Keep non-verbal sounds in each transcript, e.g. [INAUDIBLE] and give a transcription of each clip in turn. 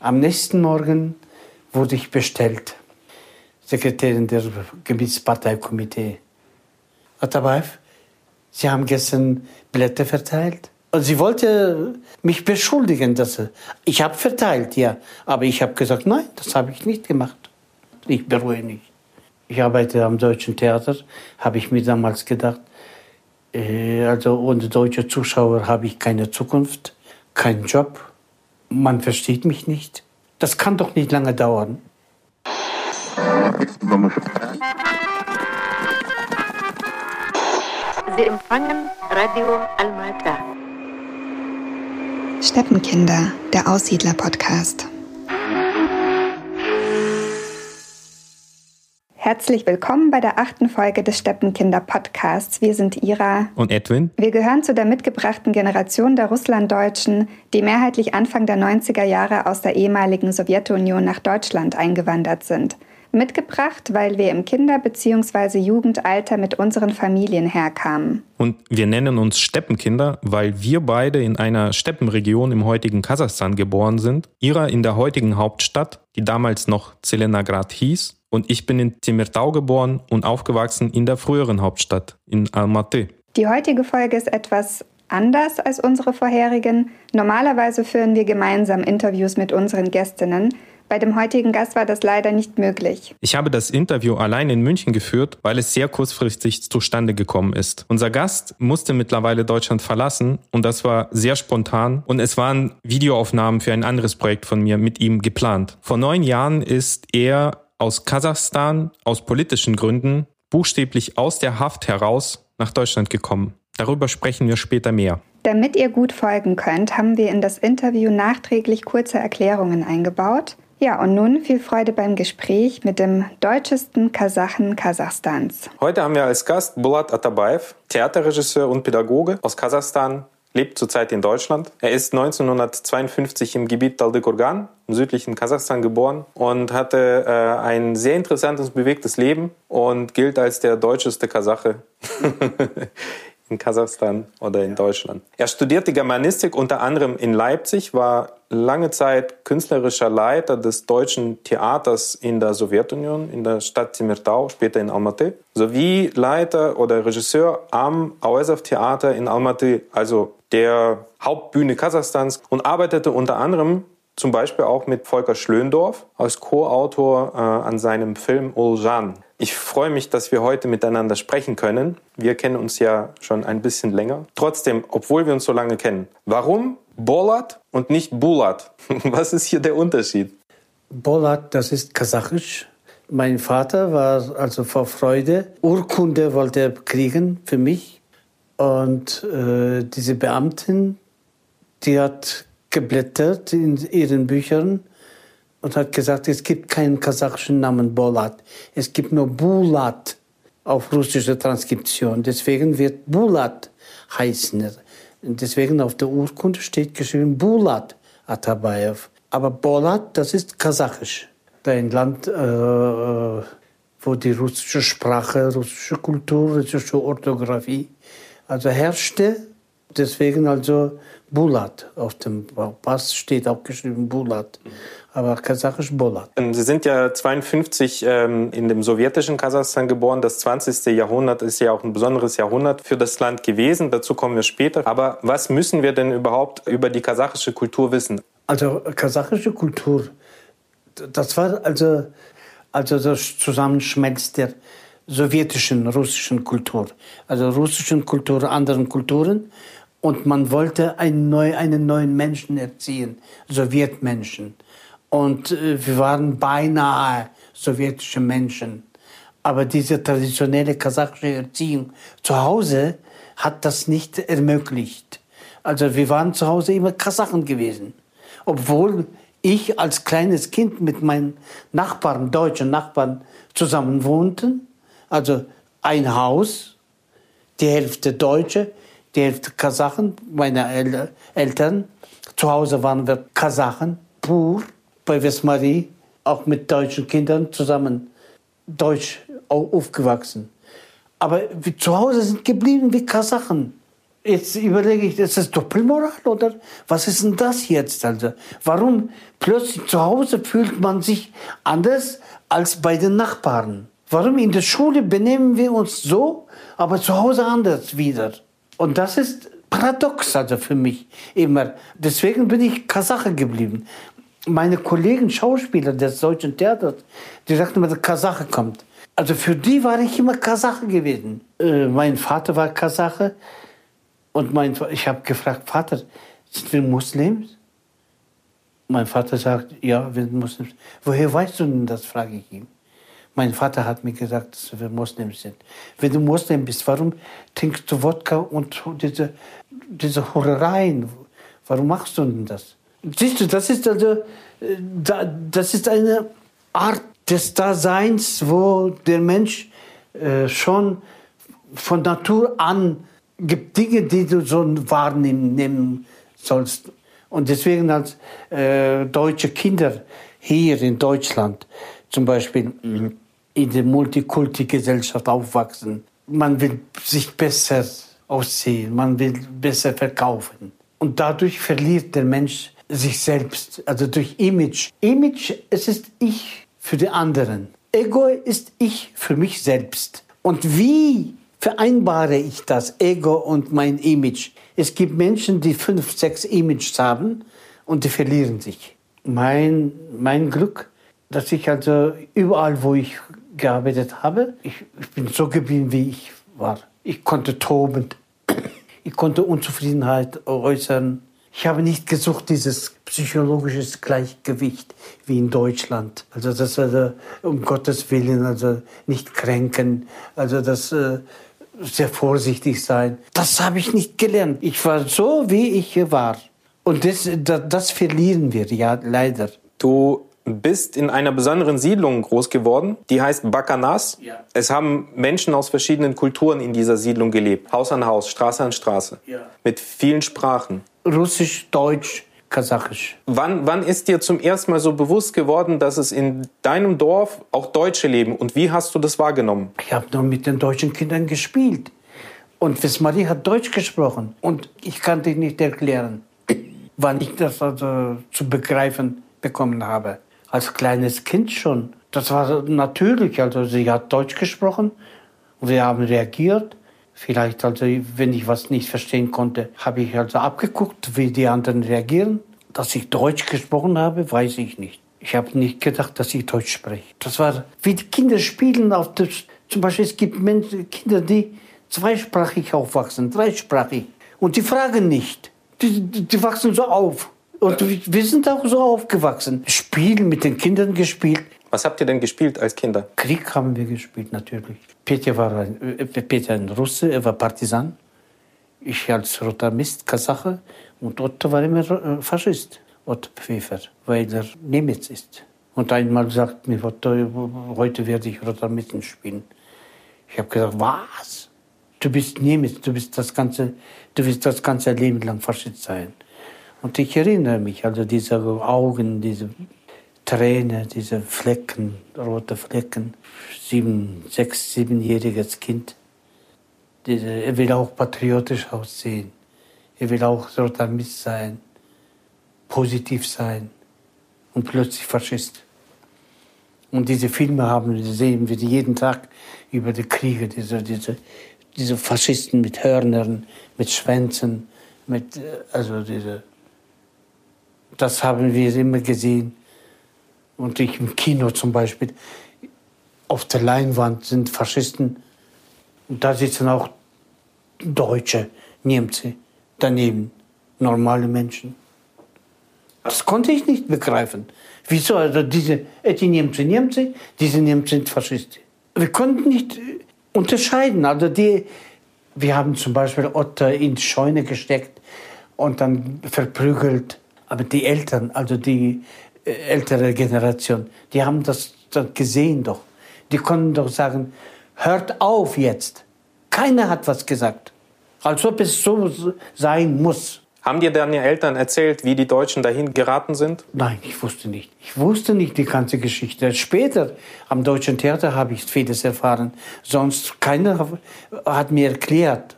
Am nächsten Morgen wurde ich bestellt. Sekretärin der Gebietsparteikomitee. Atabaev, Sie haben gestern Blätter verteilt? Und sie wollte mich beschuldigen, dass ich habe verteilt, ja, aber ich habe gesagt, nein, das habe ich nicht gemacht. Ich bereue nicht. Ich arbeite am Deutschen Theater, habe ich mir damals gedacht, äh, also ohne deutsche Zuschauer habe ich keine Zukunft, keinen Job. Man versteht mich nicht. Das kann doch nicht lange dauern. Sie empfangen Radio Almata. Steppenkinder, der Aussiedler-Podcast. Herzlich willkommen bei der achten Folge des Steppenkinder Podcasts. Wir sind Ira und Edwin. Wir gehören zu der mitgebrachten Generation der Russlanddeutschen, die mehrheitlich Anfang der 90er Jahre aus der ehemaligen Sowjetunion nach Deutschland eingewandert sind. Mitgebracht, weil wir im Kinder- bzw. Jugendalter mit unseren Familien herkamen. Und wir nennen uns Steppenkinder, weil wir beide in einer Steppenregion im heutigen Kasachstan geboren sind. Ira in der heutigen Hauptstadt, die damals noch Zelenagrad hieß, und ich bin in Timirtau geboren und aufgewachsen in der früheren Hauptstadt, in Almaty. Die heutige Folge ist etwas anders als unsere vorherigen. Normalerweise führen wir gemeinsam Interviews mit unseren Gästinnen. Bei dem heutigen Gast war das leider nicht möglich. Ich habe das Interview allein in München geführt, weil es sehr kurzfristig zustande gekommen ist. Unser Gast musste mittlerweile Deutschland verlassen und das war sehr spontan und es waren Videoaufnahmen für ein anderes Projekt von mir mit ihm geplant. Vor neun Jahren ist er aus Kasachstan aus politischen Gründen buchstäblich aus der Haft heraus nach Deutschland gekommen. Darüber sprechen wir später mehr. Damit ihr gut folgen könnt, haben wir in das Interview nachträglich kurze Erklärungen eingebaut. Ja, und nun viel Freude beim Gespräch mit dem deutschesten Kasachen Kasachstans. Heute haben wir als Gast Bulat Atabaev, Theaterregisseur und Pädagoge aus Kasachstan, lebt zurzeit in Deutschland. Er ist 1952 im Gebiet Taldykurgan im südlichen Kasachstan geboren und hatte äh, ein sehr interessantes, bewegtes Leben und gilt als der deutscheste Kasache [LAUGHS] in Kasachstan oder in Deutschland. Er studierte Germanistik unter anderem in Leipzig, war lange Zeit künstlerischer Leiter des deutschen Theaters in der Sowjetunion, in der Stadt Timirtau, später in Almaty, sowie Leiter oder Regisseur am Auesow Theater in Almaty, also der Hauptbühne Kasachstans und arbeitete unter anderem zum Beispiel auch mit Volker Schlöndorff als Co-Autor äh, an seinem Film Uljan. Ich freue mich, dass wir heute miteinander sprechen können. Wir kennen uns ja schon ein bisschen länger. Trotzdem, obwohl wir uns so lange kennen, warum Bolat und nicht Bulat? [LAUGHS] Was ist hier der Unterschied? Bolat, das ist kasachisch. Mein Vater war also vor Freude. Urkunde wollte er kriegen für mich. Und äh, diese Beamtin, die hat geblättert in ihren Büchern und hat gesagt, es gibt keinen kasachischen Namen Bolat. Es gibt nur Bulat auf russischer Transkription. Deswegen wird Bulat heißen. Deswegen auf der Urkunde steht geschrieben Bulat Atabayev. Aber Bolat, das ist kasachisch. Ein Land, äh, äh, wo die russische Sprache, russische Kultur, russische Orthographie also herrschte. Deswegen also Bulat. Auf dem Pass steht auch geschrieben Bulat, aber kasachisch Bulat. Ähm, Sie sind ja 52 ähm, in dem sowjetischen Kasachstan geboren. Das 20. Jahrhundert ist ja auch ein besonderes Jahrhundert für das Land gewesen. Dazu kommen wir später. Aber was müssen wir denn überhaupt über die kasachische Kultur wissen? Also kasachische Kultur, das war also, also das Zusammenschmelz der sowjetischen, russischen Kultur. Also russischen Kultur, anderen Kulturen und man wollte einen, neu, einen neuen Menschen erziehen, Sowjetmenschen. Und äh, wir waren beinahe sowjetische Menschen. Aber diese traditionelle kasachische Erziehung zu Hause hat das nicht ermöglicht. Also wir waren zu Hause immer Kasachen gewesen. Obwohl ich als kleines Kind mit meinen Nachbarn, deutschen Nachbarn, zusammen wohnten. Also ein Haus, die Hälfte Deutsche, die Kasachen, meine El Eltern. Zu Hause waren wir Kasachen, pur, bei Vesmarie, auch mit deutschen Kindern zusammen deutsch aufgewachsen. Aber zu Hause sind geblieben wie Kasachen. Jetzt überlege ich, ist das Doppelmoral oder was ist denn das jetzt? Also, warum plötzlich zu Hause fühlt man sich anders als bei den Nachbarn? Warum in der Schule benehmen wir uns so, aber zu Hause anders wieder? Und das ist paradox also für mich immer. Deswegen bin ich Kasache geblieben. Meine Kollegen Schauspieler des deutschen Theaters, die sagten immer, der Kasache kommt. Also für die war ich immer Kasache gewesen. Äh, mein Vater war Kasache und mein, ich habe gefragt, Vater, sind wir Muslims? Mein Vater sagt, ja, wir sind Muslims. Woher weißt du denn das, frage ich ihn. Mein Vater hat mir gesagt, dass wir Moslems sind. Wenn du Moslem bist, warum trinkst du Wodka und diese, diese Horereien? Warum machst du denn das? Siehst du, das ist also, das ist eine Art des Daseins, wo der Mensch äh, schon von Natur an gibt Dinge, die du so wahrnehmen sollst. Und deswegen als äh, deutsche Kinder hier in Deutschland zum Beispiel in der Multikulti-Gesellschaft aufwachsen. Man will sich besser aussehen, man will besser verkaufen. Und dadurch verliert der Mensch sich selbst, also durch Image. Image, es ist ich für die anderen. Ego ist ich für mich selbst. Und wie vereinbare ich das Ego und mein Image? Es gibt Menschen, die fünf, sechs Images haben und die verlieren sich. Mein, mein Glück, dass ich also überall, wo ich gearbeitet habe. Ich, ich bin so geblieben, wie ich war. Ich konnte toben. [COUGHS] Ich konnte Unzufriedenheit äußern. Ich habe nicht gesucht, dieses psychologische Gleichgewicht wie in Deutschland. Also das also, um Gottes Willen, also nicht kränken, also das äh, sehr vorsichtig sein. Das habe ich nicht gelernt. Ich war so, wie ich war. Und das, das, das verlieren wir ja leider. Du bist in einer besonderen Siedlung groß geworden, die heißt Bakanas. Ja. Es haben Menschen aus verschiedenen Kulturen in dieser Siedlung gelebt. Haus an Haus, Straße an Straße. Ja. Mit vielen Sprachen. Russisch, Deutsch, Kasachisch. Wann, wann ist dir zum ersten Mal so bewusst geworden, dass es in deinem Dorf auch Deutsche leben? Und wie hast du das wahrgenommen? Ich habe nur mit den deutschen Kindern gespielt. Und Vesmarie hat Deutsch gesprochen. Und ich kann dich nicht erklären, wann ich das also zu begreifen bekommen habe als kleines Kind schon. Das war natürlich, also sie hat Deutsch gesprochen und wir haben reagiert. Vielleicht, also, wenn ich was nicht verstehen konnte, habe ich also abgeguckt, wie die anderen reagieren. Dass ich Deutsch gesprochen habe, weiß ich nicht. Ich habe nicht gedacht, dass ich Deutsch spreche. Das war, wie die Kinder spielen auf das, zum Beispiel, es gibt Menschen, Kinder, die zweisprachig aufwachsen, dreisprachig. Und die fragen nicht. Die, die, die wachsen so auf. Und wir sind auch so aufgewachsen. Spielen mit den Kindern gespielt. Was habt ihr denn gespielt als Kinder? Krieg haben wir gespielt, natürlich. Peter war ein, äh, Peter ein Russe, er war Partisan. Ich als roter Mist, Kasache. Und Otto war immer äh, Faschist, Otto Pfeffer, weil er Nemitz ist. Und einmal sagt mir Otto, heute werde ich roter Mitten spielen. Ich habe gesagt, was? Du bist Nemitz, du bist das ganze, du wirst das ganze Leben lang Faschist sein. Und ich erinnere mich, also diese Augen, diese Tränen, diese Flecken, rote Flecken, sieben, sechs, siebenjähriges Kind. Diese, er will auch patriotisch aussehen. Er will auch Rotamist sein, positiv sein und plötzlich Faschist. Und diese Filme haben, sehen wir jeden Tag über die Kriege, diese, diese, diese Faschisten mit Hörnern, mit Schwänzen, mit, äh, also diese das haben wir immer gesehen. Und ich im Kino zum Beispiel, auf der Leinwand sind Faschisten und da sitzen auch Deutsche, Niemce daneben, normale Menschen. Das konnte ich nicht begreifen. Wieso? Also diese, die Niemce, Niemce, diese Niemce sind Faschisten. Wir konnten nicht unterscheiden. Also die, wir haben zum Beispiel Otto in die Scheune gesteckt und dann verprügelt. Aber die Eltern, also die äh, ältere Generation, die haben das gesehen doch. Die konnten doch sagen, hört auf jetzt. Keiner hat was gesagt. Als ob es so sein muss. Haben dir deine Eltern erzählt, wie die Deutschen dahin geraten sind? Nein, ich wusste nicht. Ich wusste nicht die ganze Geschichte. Später am Deutschen Theater habe ich vieles erfahren. Sonst keiner hat mir erklärt.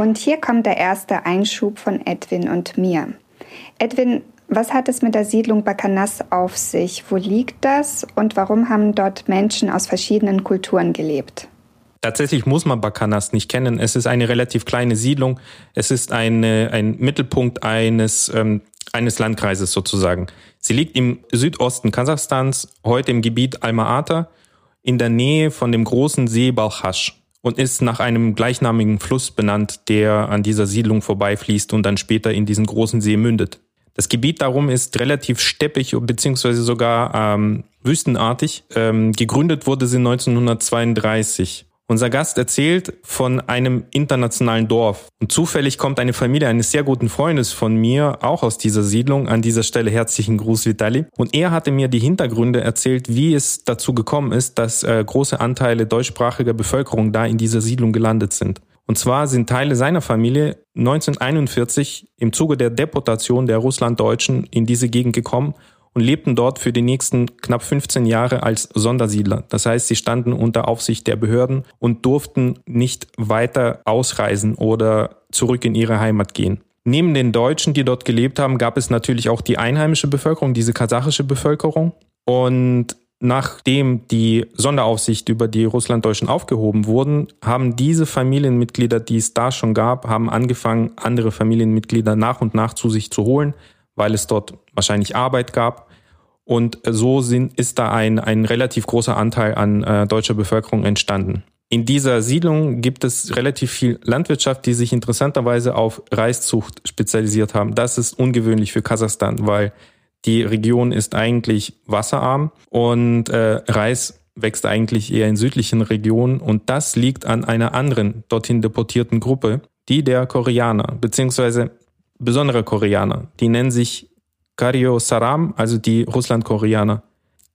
Und hier kommt der erste Einschub von Edwin und mir. Edwin, was hat es mit der Siedlung Bakanas auf sich? Wo liegt das und warum haben dort Menschen aus verschiedenen Kulturen gelebt? Tatsächlich muss man Bakanas nicht kennen. Es ist eine relativ kleine Siedlung. Es ist eine, ein Mittelpunkt eines, ähm, eines Landkreises sozusagen. Sie liegt im Südosten Kasachstans, heute im Gebiet Alma-Ata, in der Nähe von dem großen See Balchasch und ist nach einem gleichnamigen Fluss benannt, der an dieser Siedlung vorbeifließt und dann später in diesen großen See mündet. Das Gebiet darum ist relativ steppig beziehungsweise sogar ähm, wüstenartig. Ähm, gegründet wurde sie 1932 unser Gast erzählt von einem internationalen Dorf. Und zufällig kommt eine Familie eines sehr guten Freundes von mir auch aus dieser Siedlung. An dieser Stelle herzlichen Gruß, Vitali. Und er hatte mir die Hintergründe erzählt, wie es dazu gekommen ist, dass äh, große Anteile deutschsprachiger Bevölkerung da in dieser Siedlung gelandet sind. Und zwar sind Teile seiner Familie 1941 im Zuge der Deportation der Russlanddeutschen in diese Gegend gekommen und lebten dort für die nächsten knapp 15 Jahre als Sondersiedler. Das heißt, sie standen unter Aufsicht der Behörden und durften nicht weiter ausreisen oder zurück in ihre Heimat gehen. Neben den Deutschen, die dort gelebt haben, gab es natürlich auch die einheimische Bevölkerung, diese kasachische Bevölkerung. Und nachdem die Sonderaufsicht über die Russlanddeutschen aufgehoben wurden, haben diese Familienmitglieder, die es da schon gab, haben angefangen, andere Familienmitglieder nach und nach zu sich zu holen weil es dort wahrscheinlich Arbeit gab. Und so sind, ist da ein, ein relativ großer Anteil an äh, deutscher Bevölkerung entstanden. In dieser Siedlung gibt es relativ viel Landwirtschaft, die sich interessanterweise auf Reiszucht spezialisiert haben. Das ist ungewöhnlich für Kasachstan, weil die Region ist eigentlich wasserarm und äh, Reis wächst eigentlich eher in südlichen Regionen und das liegt an einer anderen dorthin deportierten Gruppe, die der Koreaner, beziehungsweise besondere Koreaner. Die nennen sich Karyo Saram, also die Russland-Koreaner.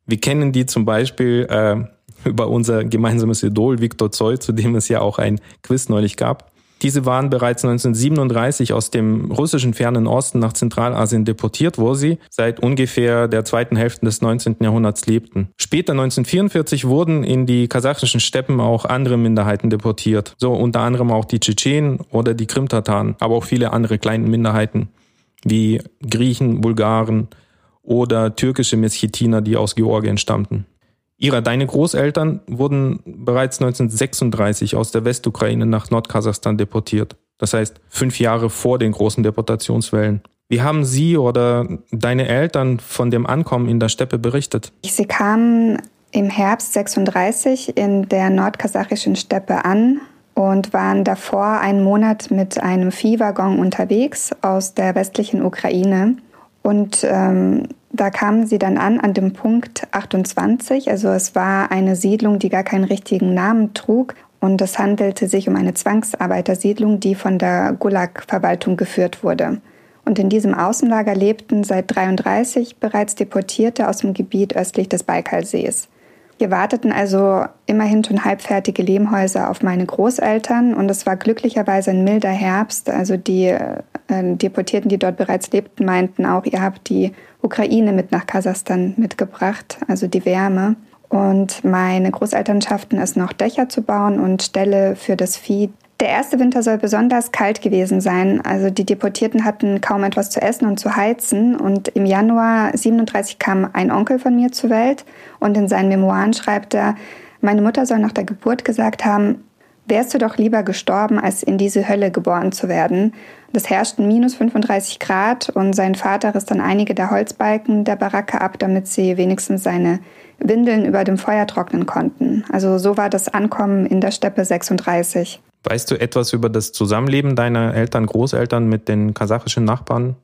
Wir kennen die zum Beispiel äh, über unser gemeinsames Idol Viktor Zoll, zu dem es ja auch ein Quiz neulich gab. Diese waren bereits 1937 aus dem russischen fernen Osten nach Zentralasien deportiert, wo sie seit ungefähr der zweiten Hälfte des 19. Jahrhunderts lebten. Später 1944 wurden in die kasachischen Steppen auch andere Minderheiten deportiert, so unter anderem auch die Tschetschenen oder die Krimtataren, aber auch viele andere kleine Minderheiten wie Griechen, Bulgaren oder türkische Meschetiner, die aus Georgien stammten. Ira, deine Großeltern wurden bereits 1936 aus der Westukraine nach Nordkasachstan deportiert. Das heißt, fünf Jahre vor den großen Deportationswellen. Wie haben Sie oder deine Eltern von dem Ankommen in der Steppe berichtet? Sie kamen im Herbst 36 in der nordkasachischen Steppe an und waren davor einen Monat mit einem Viehwaggon unterwegs aus der westlichen Ukraine. Und ähm, da kamen sie dann an an dem Punkt 28. Also es war eine Siedlung, die gar keinen richtigen Namen trug. Und es handelte sich um eine Zwangsarbeitersiedlung, die von der Gulag-Verwaltung geführt wurde. Und in diesem Außenlager lebten seit 33 bereits Deportierte aus dem Gebiet östlich des Baikalsees. Wir warteten also immerhin schon halbfertige Lehmhäuser auf meine Großeltern und es war glücklicherweise ein milder Herbst. Also die äh, Deportierten, die dort bereits lebten, meinten auch, ihr habt die Ukraine mit nach Kasachstan mitgebracht, also die Wärme. Und meine Großeltern schafften es noch, Dächer zu bauen und Ställe für das Vieh. Der erste Winter soll besonders kalt gewesen sein. Also die Deportierten hatten kaum etwas zu essen und zu heizen. Und im Januar 37 kam ein Onkel von mir zur Welt und in seinen Memoiren schreibt er, meine Mutter soll nach der Geburt gesagt haben, wärst du doch lieber gestorben, als in diese Hölle geboren zu werden. Das herrschten minus 35 Grad und sein Vater riss dann einige der Holzbalken der Baracke ab, damit sie wenigstens seine Windeln über dem Feuer trocknen konnten. Also so war das Ankommen in der Steppe 36. Weißt du etwas über das Zusammenleben deiner Eltern, Großeltern mit den kasachischen Nachbarn?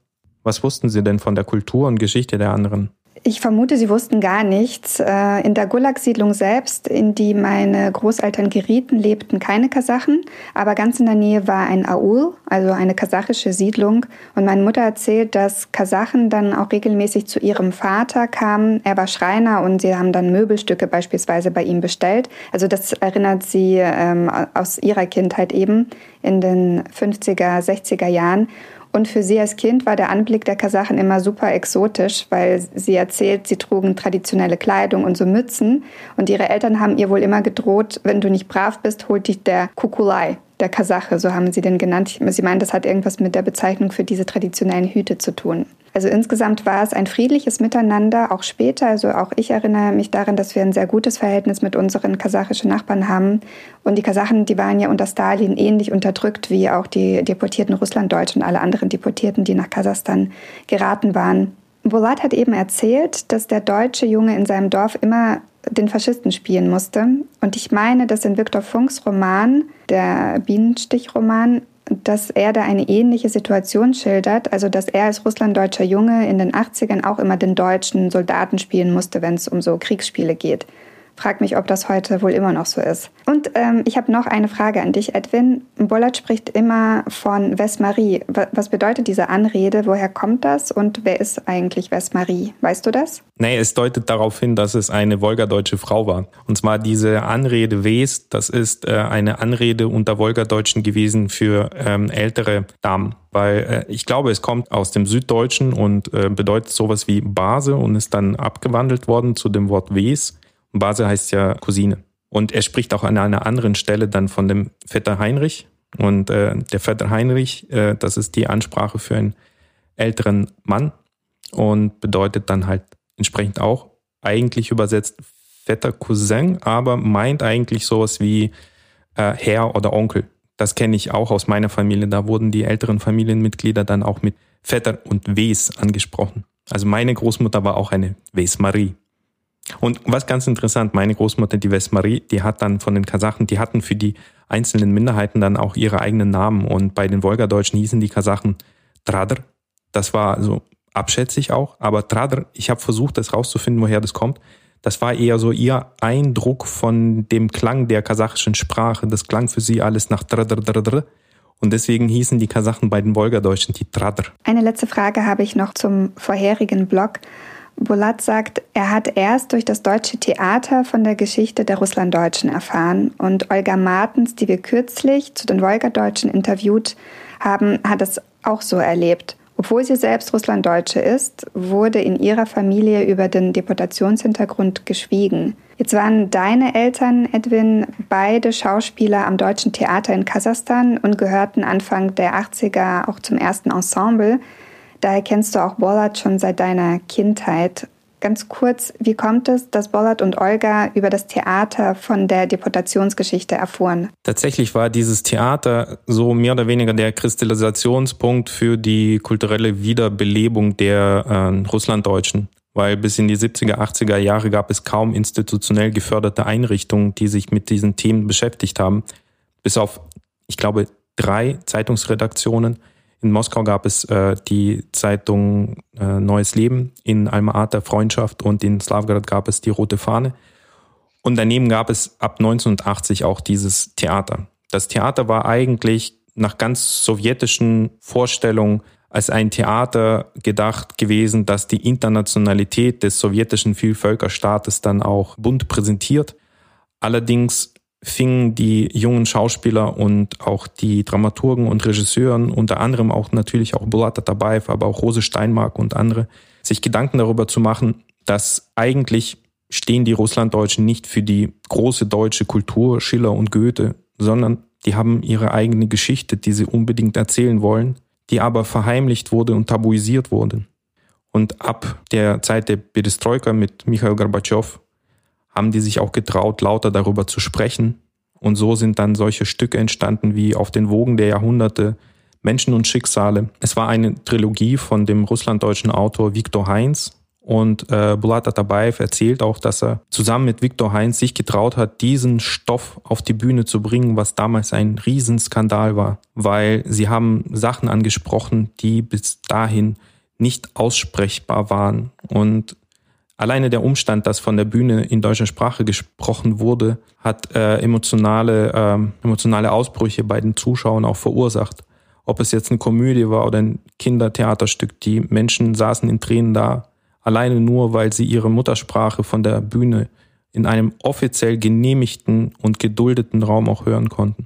Was wussten sie denn von der Kultur und Geschichte der anderen? Ich vermute, sie wussten gar nichts. Äh, in der Gulag-Siedlung selbst, in die meine Großeltern gerieten, lebten keine Kasachen, aber ganz in der Nähe war ein Aul, also eine kasachische Siedlung. Und meine Mutter erzählt, dass Kasachen dann auch regelmäßig zu ihrem Vater kamen. Er war Schreiner und sie haben dann Möbelstücke beispielsweise bei ihm bestellt. Also das erinnert sie ähm, aus ihrer Kindheit eben in den 50er, 60er Jahren. Und für sie als Kind war der Anblick der Kasachen immer super exotisch, weil sie erzählt, sie trugen traditionelle Kleidung und so Mützen. Und ihre Eltern haben ihr wohl immer gedroht, wenn du nicht brav bist, holt dich der Kukulai, der Kasache, so haben sie den genannt. Sie meinen, das hat irgendwas mit der Bezeichnung für diese traditionellen Hüte zu tun. Also insgesamt war es ein friedliches Miteinander, auch später. Also auch ich erinnere mich daran, dass wir ein sehr gutes Verhältnis mit unseren kasachischen Nachbarn haben. Und die Kasachen, die waren ja unter Stalin ähnlich unterdrückt wie auch die deportierten Russlanddeutschen und alle anderen Deportierten, die nach Kasachstan geraten waren. Bulat hat eben erzählt, dass der deutsche Junge in seinem Dorf immer den Faschisten spielen musste. Und ich meine, dass in Viktor Funks Roman, der Bienenstich-Roman, dass er da eine ähnliche Situation schildert, also dass er als russlanddeutscher Junge in den 80ern auch immer den deutschen Soldaten spielen musste, wenn es um so Kriegsspiele geht. Frag mich, ob das heute wohl immer noch so ist. Und ähm, ich habe noch eine Frage an dich, Edwin. Bollert spricht immer von Vesmarie. Was bedeutet diese Anrede? Woher kommt das? Und wer ist eigentlich Vesmarie? Weißt du das? Nee, es deutet darauf hin, dass es eine wolgadeutsche Frau war. Und zwar diese Anrede Wes, das ist äh, eine Anrede unter Wolgadeutschen gewesen für ähm, ältere Damen weil äh, ich glaube, es kommt aus dem Süddeutschen und äh, bedeutet sowas wie Base und ist dann abgewandelt worden zu dem Wort Wes. Base heißt ja Cousine. Und er spricht auch an einer anderen Stelle dann von dem Vetter Heinrich. Und äh, der Vetter Heinrich, äh, das ist die Ansprache für einen älteren Mann und bedeutet dann halt entsprechend auch eigentlich übersetzt Vetter Cousin, aber meint eigentlich sowas wie äh, Herr oder Onkel. Das kenne ich auch aus meiner Familie. Da wurden die älteren Familienmitglieder dann auch mit Vetter und Wes angesprochen. Also meine Großmutter war auch eine Wes Marie. Und was ganz interessant, meine Großmutter, die Vesmarie, die hat dann von den Kasachen, die hatten für die einzelnen Minderheiten dann auch ihre eigenen Namen. Und bei den Wolgadeutschen hießen die Kasachen Tradr. Das war so abschätzig auch. Aber Tradr, ich habe versucht, das rauszufinden, woher das kommt. Das war eher so ihr Eindruck von dem Klang der kasachischen Sprache. Das klang für sie alles nach Tradr, Tradr. Und deswegen hießen die Kasachen bei den Wolgadeutschen die Tradr. Eine letzte Frage habe ich noch zum vorherigen Blog. Bulat sagt, er hat erst durch das deutsche Theater von der Geschichte der Russlanddeutschen erfahren und Olga Martens, die wir kürzlich zu den Wolgadeutschen interviewt haben, hat es auch so erlebt. Obwohl sie selbst Russlanddeutsche ist, wurde in ihrer Familie über den Deportationshintergrund geschwiegen. Jetzt waren deine Eltern, Edwin, beide Schauspieler am Deutschen Theater in Kasachstan und gehörten Anfang der 80er auch zum ersten Ensemble. Daher kennst du auch Bollard schon seit deiner Kindheit. Ganz kurz, wie kommt es, dass Bollard und Olga über das Theater von der Deportationsgeschichte erfuhren? Tatsächlich war dieses Theater so mehr oder weniger der Kristallisationspunkt für die kulturelle Wiederbelebung der äh, Russlanddeutschen. Weil bis in die 70er, 80er Jahre gab es kaum institutionell geförderte Einrichtungen, die sich mit diesen Themen beschäftigt haben. Bis auf, ich glaube, drei Zeitungsredaktionen in Moskau gab es äh, die Zeitung äh, Neues Leben, in Alma-Ata Freundschaft und in Slavgrad gab es die Rote Fahne. Und daneben gab es ab 1980 auch dieses Theater. Das Theater war eigentlich nach ganz sowjetischen Vorstellungen als ein Theater gedacht gewesen, das die Internationalität des sowjetischen Vielvölkerstaates dann auch bunt präsentiert. Allerdings fingen die jungen Schauspieler und auch die Dramaturgen und Regisseuren, unter anderem auch natürlich auch Bulat Atabayev, aber auch Rose Steinmark und andere, sich Gedanken darüber zu machen, dass eigentlich stehen die Russlanddeutschen nicht für die große deutsche Kultur, Schiller und Goethe, sondern die haben ihre eigene Geschichte, die sie unbedingt erzählen wollen, die aber verheimlicht wurde und tabuisiert wurde. Und ab der Zeit der Perestroika mit Michael Gorbatschow haben die sich auch getraut, lauter darüber zu sprechen. Und so sind dann solche Stücke entstanden wie Auf den Wogen der Jahrhunderte, Menschen und Schicksale. Es war eine Trilogie von dem russlanddeutschen Autor Viktor Heinz. Und äh, Bulat Atabayev erzählt auch, dass er zusammen mit Viktor Heinz sich getraut hat, diesen Stoff auf die Bühne zu bringen, was damals ein Riesenskandal war, weil sie haben Sachen angesprochen, die bis dahin nicht aussprechbar waren. Und Alleine der Umstand, dass von der Bühne in deutscher Sprache gesprochen wurde, hat äh, emotionale, äh, emotionale Ausbrüche bei den Zuschauern auch verursacht. Ob es jetzt eine Komödie war oder ein Kindertheaterstück, die Menschen saßen in Tränen da, alleine nur, weil sie ihre Muttersprache von der Bühne in einem offiziell genehmigten und geduldeten Raum auch hören konnten.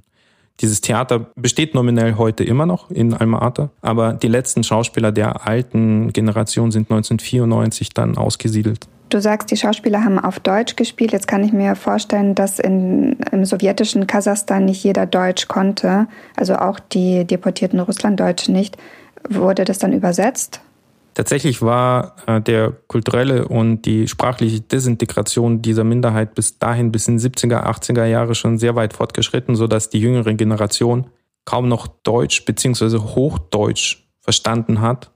Dieses Theater besteht nominell heute immer noch in Alma-Ata, aber die letzten Schauspieler der alten Generation sind 1994 dann ausgesiedelt. Du sagst, die Schauspieler haben auf Deutsch gespielt. Jetzt kann ich mir vorstellen, dass in, im sowjetischen Kasachstan nicht jeder Deutsch konnte, also auch die deportierten Russlanddeutschen nicht. Wurde das dann übersetzt? Tatsächlich war äh, der kulturelle und die sprachliche Desintegration dieser Minderheit bis dahin, bis in 70er, 80er Jahre schon sehr weit fortgeschritten, sodass die jüngere Generation kaum noch Deutsch bzw. Hochdeutsch verstanden hat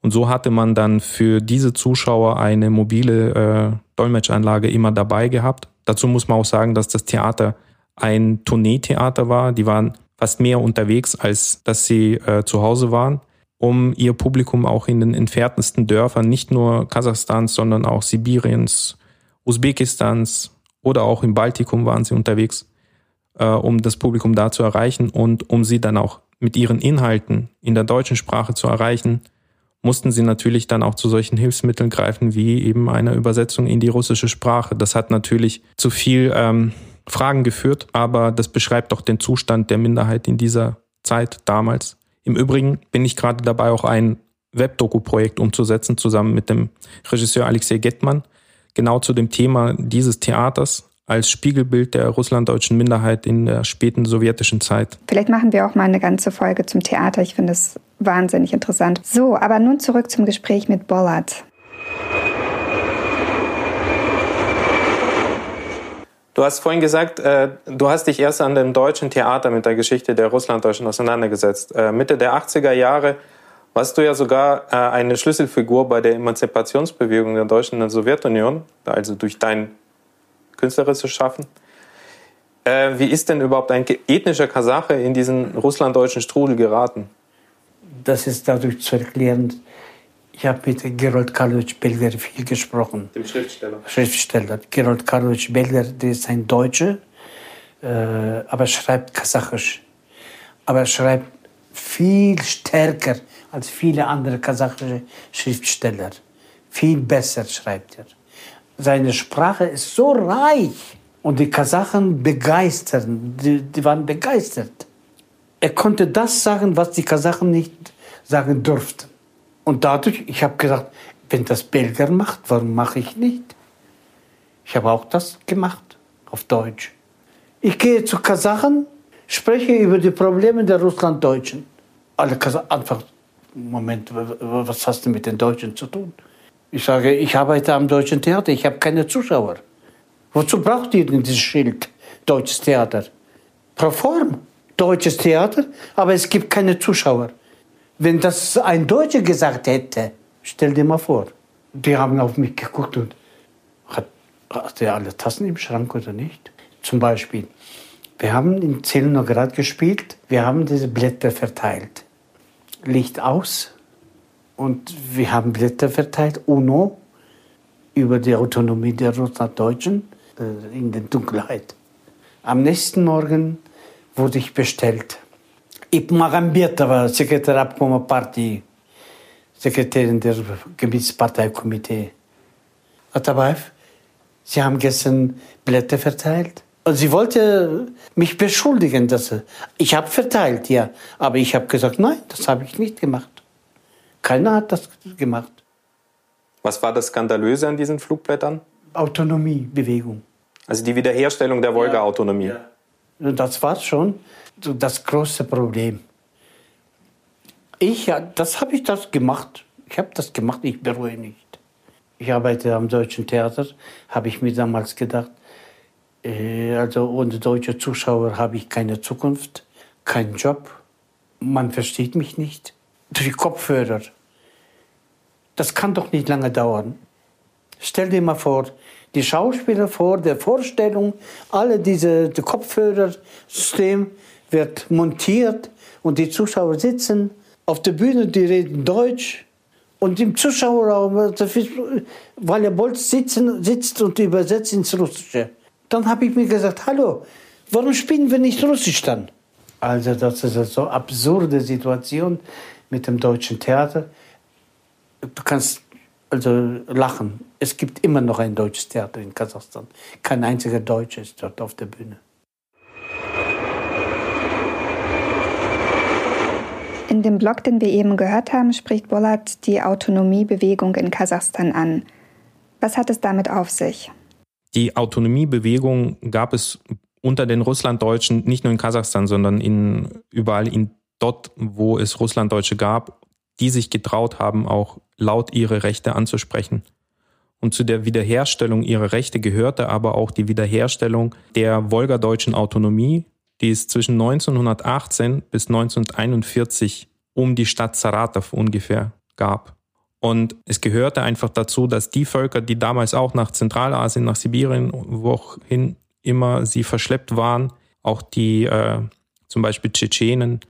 und so hatte man dann für diese Zuschauer eine mobile äh, Dolmetschanlage immer dabei gehabt. Dazu muss man auch sagen, dass das Theater ein Tourneetheater war. Die waren fast mehr unterwegs, als dass sie äh, zu Hause waren, um ihr Publikum auch in den entferntesten Dörfern, nicht nur Kasachstans, sondern auch Sibiriens, Usbekistans oder auch im Baltikum waren sie unterwegs, äh, um das Publikum da zu erreichen und um sie dann auch mit ihren Inhalten in der deutschen Sprache zu erreichen mussten sie natürlich dann auch zu solchen Hilfsmitteln greifen, wie eben einer Übersetzung in die russische Sprache. Das hat natürlich zu viel ähm, Fragen geführt, aber das beschreibt doch den Zustand der Minderheit in dieser Zeit damals. Im Übrigen bin ich gerade dabei, auch ein Webdoku-Projekt umzusetzen, zusammen mit dem Regisseur Alexei Gettmann, genau zu dem Thema dieses Theaters als Spiegelbild der russlanddeutschen Minderheit in der späten sowjetischen Zeit. Vielleicht machen wir auch mal eine ganze Folge zum Theater. Ich finde es wahnsinnig interessant. So, aber nun zurück zum Gespräch mit Bollard. Du hast vorhin gesagt, äh, du hast dich erst an dem deutschen Theater mit der Geschichte der Russlanddeutschen auseinandergesetzt. Äh, Mitte der 80er Jahre warst du ja sogar äh, eine Schlüsselfigur bei der Emanzipationsbewegung der Deutschen in der Sowjetunion, also durch dein künstlerisches Schaffen. Äh, wie ist denn überhaupt ein ethnischer Kasache in diesen russlanddeutschen Strudel geraten? das ist dadurch zu erklären. Ich habe mit Gerold Karlowitsch Belger viel gesprochen. Dem Schriftsteller. Schriftsteller. Gerold Karlowitsch Belger, der ist ein Deutscher, äh, aber schreibt Kasachisch. Aber er schreibt viel stärker als viele andere kasachische Schriftsteller. Viel besser schreibt er. Seine Sprache ist so reich und die Kasachen begeistern, die, die waren begeistert. Er konnte das sagen, was die Kasachen nicht sagen durften. Und dadurch, ich habe gesagt, wenn das Belgier macht, warum mache ich nicht? Ich habe auch das gemacht, auf Deutsch. Ich gehe zu Kasachen, spreche über die Probleme der Russlanddeutschen. Alle Kasachen einfach, Moment, was hast du mit den Deutschen zu tun? Ich sage, ich arbeite am Deutschen Theater, ich habe keine Zuschauer. Wozu braucht ihr denn dieses Schild, Deutsches Theater? Pro form, Deutsches Theater, aber es gibt keine Zuschauer. Wenn das ein Deutscher gesagt hätte, stell dir mal vor, die haben auf mich geguckt und hat, hat er alle Tassen im Schrank oder nicht? Zum Beispiel, wir haben in Zelenograd gespielt, wir haben diese Blätter verteilt. Licht aus und wir haben Blätter verteilt, UNO, über die Autonomie der Russlanddeutschen äh, in der Dunkelheit. Am nächsten Morgen wurde ich bestellt и Магомбетова, секретарь обкома партии, Sekretärin der Gebietsparteikomitee. Atabaev, Sie haben gestern Blätter verteilt. Und sie wollte mich beschuldigen, dass ich habe verteilt, ja, aber ich habe gesagt, nein, das habe ich nicht gemacht. Keiner hat das gemacht. Was war das Skandalöse an diesen Flugblättern? Autonomiebewegung. Also die Wiederherstellung der Wolga-Autonomie. Ja, ja. Das war schon das große Problem. Ich, das habe ich das gemacht. Ich habe das gemacht, ich bereue nicht. Ich arbeite am Deutschen Theater, habe ich mir damals gedacht, äh, also ohne deutsche Zuschauer habe ich keine Zukunft, keinen Job. Man versteht mich nicht. Durch Kopfhörer. Das kann doch nicht lange dauern. Stell dir mal vor, die Schauspieler vor der Vorstellung, alle diese die Kopfhörersystem, wird montiert und die Zuschauer sitzen auf der Bühne, die reden Deutsch. Und im Zuschauerraum, weil er Bolz sitzen, sitzt und übersetzt ins Russische. Dann habe ich mir gesagt, hallo, warum spielen wir nicht Russisch dann? Also das ist eine so absurde Situation mit dem deutschen Theater. Du kannst also lachen. Es gibt immer noch ein deutsches Theater in Kasachstan. Kein einziger Deutscher ist dort auf der Bühne. In dem Blog, den wir eben gehört haben, spricht Bollard die Autonomiebewegung in Kasachstan an. Was hat es damit auf sich? Die Autonomiebewegung gab es unter den Russlanddeutschen nicht nur in Kasachstan, sondern in, überall in dort, wo es Russlanddeutsche gab, die sich getraut haben, auch laut ihre Rechte anzusprechen. Und zu der Wiederherstellung ihrer Rechte gehörte aber auch die Wiederherstellung der wolgadeutschen Autonomie, die es zwischen 1918 bis 1941 um die Stadt Saratow ungefähr gab. Und es gehörte einfach dazu, dass die Völker, die damals auch nach Zentralasien, nach Sibirien, wohin immer sie verschleppt waren, auch die äh, zum Beispiel Tschetschenen,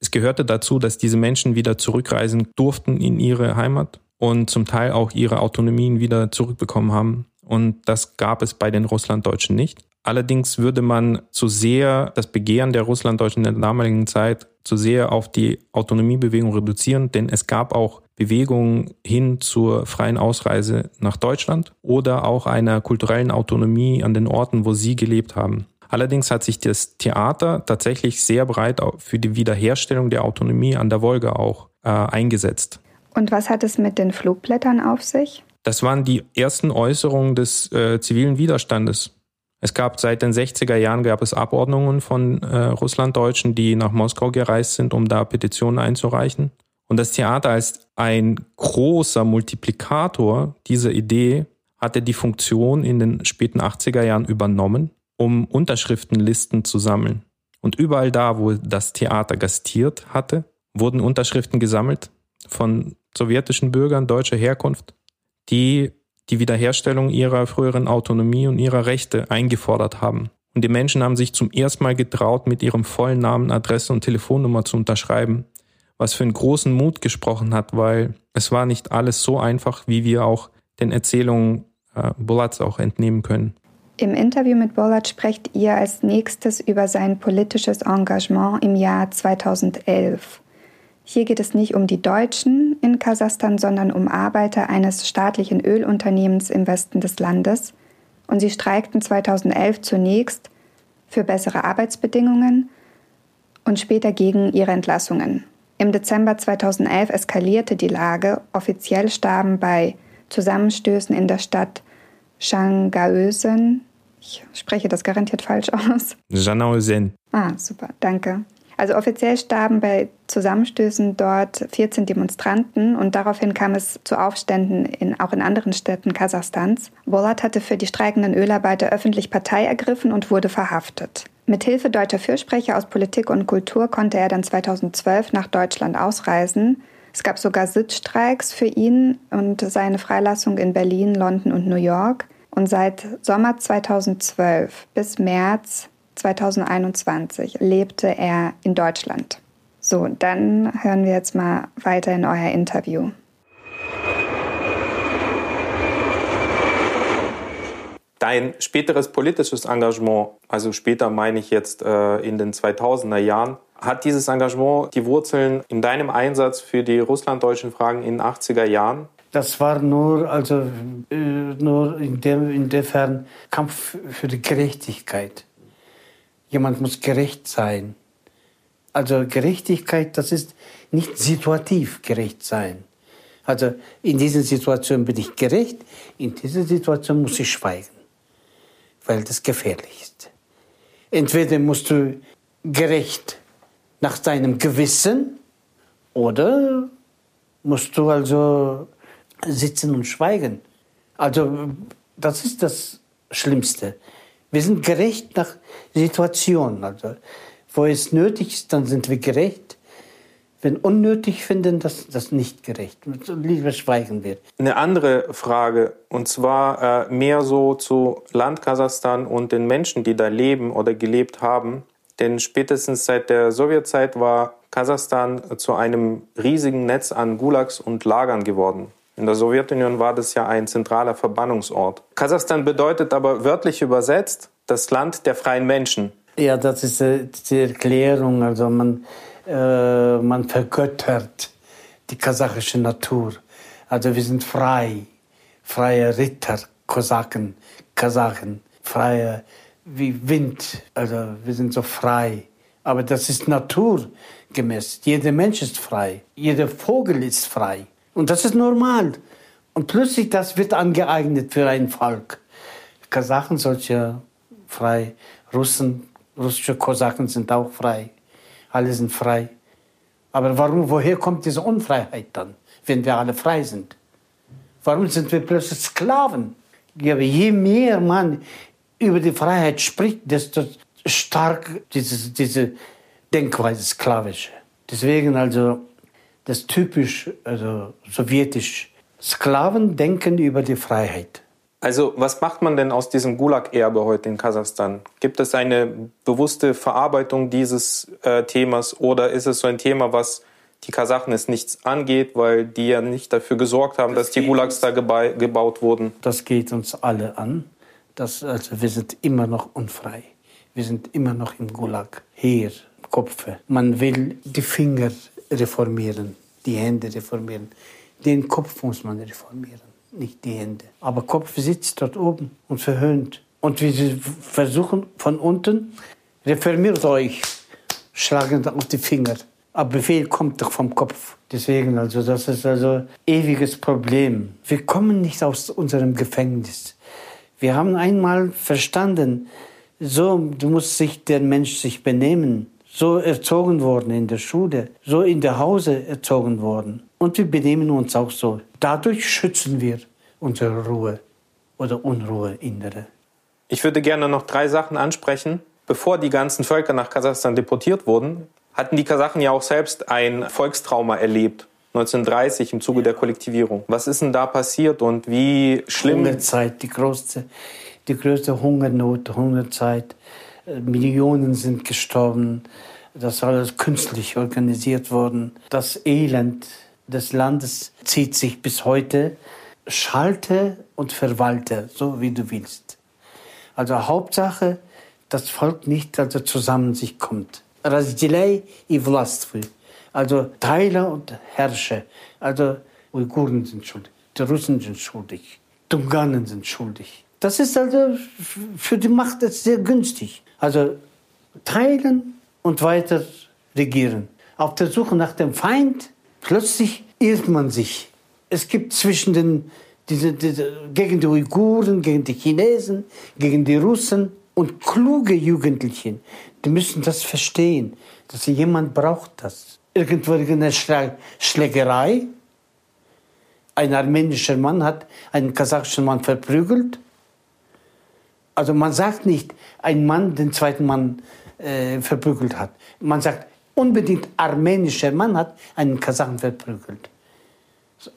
es gehörte dazu, dass diese Menschen wieder zurückreisen durften in ihre Heimat und zum Teil auch ihre Autonomien wieder zurückbekommen haben. Und das gab es bei den Russlanddeutschen nicht. Allerdings würde man zu sehr das Begehren der Russlanddeutschen in der damaligen Zeit zu sehr auf die Autonomiebewegung reduzieren, denn es gab auch Bewegungen hin zur freien Ausreise nach Deutschland oder auch einer kulturellen Autonomie an den Orten, wo sie gelebt haben. Allerdings hat sich das Theater tatsächlich sehr breit für die Wiederherstellung der Autonomie an der Wolga auch äh, eingesetzt. Und was hat es mit den Flugblättern auf sich? Das waren die ersten Äußerungen des äh, zivilen Widerstandes. Es gab seit den 60er Jahren gab es Abordnungen von äh, Russlanddeutschen, die nach Moskau gereist sind, um da Petitionen einzureichen. Und das Theater als ein großer Multiplikator dieser Idee hatte die Funktion in den späten 80er Jahren übernommen, um Unterschriftenlisten zu sammeln. Und überall da, wo das Theater gastiert hatte, wurden Unterschriften gesammelt von sowjetischen Bürgern deutscher Herkunft, die die Wiederherstellung ihrer früheren Autonomie und ihrer Rechte eingefordert haben. Und die Menschen haben sich zum ersten Mal getraut, mit ihrem vollen Namen, Adresse und Telefonnummer zu unterschreiben, was für einen großen Mut gesprochen hat, weil es war nicht alles so einfach, wie wir auch den Erzählungen äh, Bulats auch entnehmen können. Im Interview mit Bolat sprecht ihr als nächstes über sein politisches Engagement im Jahr 2011. Hier geht es nicht um die Deutschen in Kasachstan, sondern um Arbeiter eines staatlichen Ölunternehmens im Westen des Landes. Und sie streikten 2011 zunächst für bessere Arbeitsbedingungen und später gegen ihre Entlassungen. Im Dezember 2011 eskalierte die Lage. Offiziell starben bei Zusammenstößen in der Stadt Shangaösen, ich spreche das garantiert falsch aus. Janaosen. Ah, super, danke. Also offiziell starben bei Zusammenstößen dort 14 Demonstranten und daraufhin kam es zu Aufständen in, auch in anderen Städten Kasachstans. Bolat hatte für die streikenden Ölarbeiter öffentlich Partei ergriffen und wurde verhaftet. Mit Hilfe deutscher Fürsprecher aus Politik und Kultur konnte er dann 2012 nach Deutschland ausreisen. Es gab sogar Sitzstreiks für ihn und seine Freilassung in Berlin, London und New York. Und seit Sommer 2012 bis März 2021 lebte er in Deutschland. So, dann hören wir jetzt mal weiter in euer Interview. Dein späteres politisches Engagement, also später meine ich jetzt äh, in den 2000er Jahren, hat dieses Engagement die Wurzeln in deinem Einsatz für die russlanddeutschen Fragen in den 80er Jahren? Das war nur, also, äh, nur in dem, insofern Kampf für die Gerechtigkeit. Jemand muss gerecht sein. Also Gerechtigkeit, das ist nicht situativ gerecht sein. Also in dieser Situation bin ich gerecht, in dieser Situation muss ich schweigen, weil das gefährlich ist. Entweder musst du gerecht nach deinem Gewissen oder musst du also sitzen und schweigen. Also das ist das Schlimmste. Wir sind gerecht nach Situationen. Also, wo es nötig ist, dann sind wir gerecht. Wenn unnötig finden, das, das nicht gerecht. Lieber schweigen wir. Eine andere Frage, und zwar äh, mehr so zu Land Kasachstan und den Menschen, die da leben oder gelebt haben. Denn spätestens seit der Sowjetzeit war Kasachstan zu einem riesigen Netz an Gulags und Lagern geworden. In der Sowjetunion war das ja ein zentraler Verbannungsort. Kasachstan bedeutet aber wörtlich übersetzt das Land der freien Menschen. Ja, das ist äh, die Erklärung. Also man, äh, man vergöttert die kasachische Natur. Also wir sind frei, freie Ritter, Kosaken, Kasachen, freie wie Wind. Also wir sind so frei. Aber das ist naturgemäß. Jeder Mensch ist frei. Jeder Vogel ist frei. Und das ist normal. Und plötzlich, das wird angeeignet für ein Volk. Kasachen solche frei, Russen, russische Kosaken sind auch frei. Alle sind frei. Aber warum, woher kommt diese Unfreiheit dann, wenn wir alle frei sind? Warum sind wir plötzlich Sklaven? Je mehr man über die Freiheit spricht, desto stark diese, diese Denkweise sklavische. Deswegen also das typisch also sowjetisch Sklaven denken über die Freiheit. Also was macht man denn aus diesem Gulag-Erbe heute in Kasachstan? Gibt es eine bewusste Verarbeitung dieses äh, Themas oder ist es so ein Thema, was die Kasachen es nichts angeht, weil die ja nicht dafür gesorgt haben, das dass die Gulags da geba gebaut wurden? Das geht uns alle an. Das, also wir sind immer noch unfrei. Wir sind immer noch im Gulag. Hier, im Kopf. Man will die Finger reformieren, die Hände reformieren. Den Kopf muss man reformieren, nicht die Hände. Aber Kopf sitzt dort oben und verhöhnt. Und wir versuchen von unten, reformiert euch, schlagen auf die Finger. Aber Befehl kommt doch vom Kopf. Deswegen, also, das ist also ewiges Problem. Wir kommen nicht aus unserem Gefängnis. Wir haben einmal verstanden, so du musst sich der Mensch sich benehmen. So erzogen worden in der Schule, so in der Hause erzogen worden. Und wir benehmen uns auch so. Dadurch schützen wir unsere Ruhe oder Unruhe innere. Ich würde gerne noch drei Sachen ansprechen. Bevor die ganzen Völker nach Kasachstan deportiert wurden, hatten die Kasachen ja auch selbst ein Volkstrauma erlebt. 1930 im Zuge der Kollektivierung. Was ist denn da passiert und wie schlimm? Hungerzeit, die größte, die größte Hungernot, Hungerzeit. Äh, Millionen sind gestorben. Das ist alles künstlich organisiert worden. Das Elend des Landes zieht sich bis heute. Schalte und verwalte, so wie du willst. Also Hauptsache, das Volk nicht also zusammen sich kommt. Разделяй и властвуй. Also Teile und Herrsche. Also Uiguren sind schuldig, die Russen sind schuldig, Tunganen sind schuldig. Das ist also für die Macht sehr günstig. Also teilen und weiter regieren. Auf der Suche nach dem Feind Plötzlich irrt man sich. Es gibt zwischen den, diese, diese, gegen die Uiguren, gegen die Chinesen, gegen die Russen und kluge Jugendlichen, die müssen das verstehen, dass jemand braucht das. Irgendwo eine Schlägerei. Ein armenischer Mann hat einen kasachischen Mann verprügelt. Also man sagt nicht, ein Mann den zweiten Mann äh, verprügelt hat. Man sagt, unbedingt armenischer Mann hat einen Kasachen verprügelt.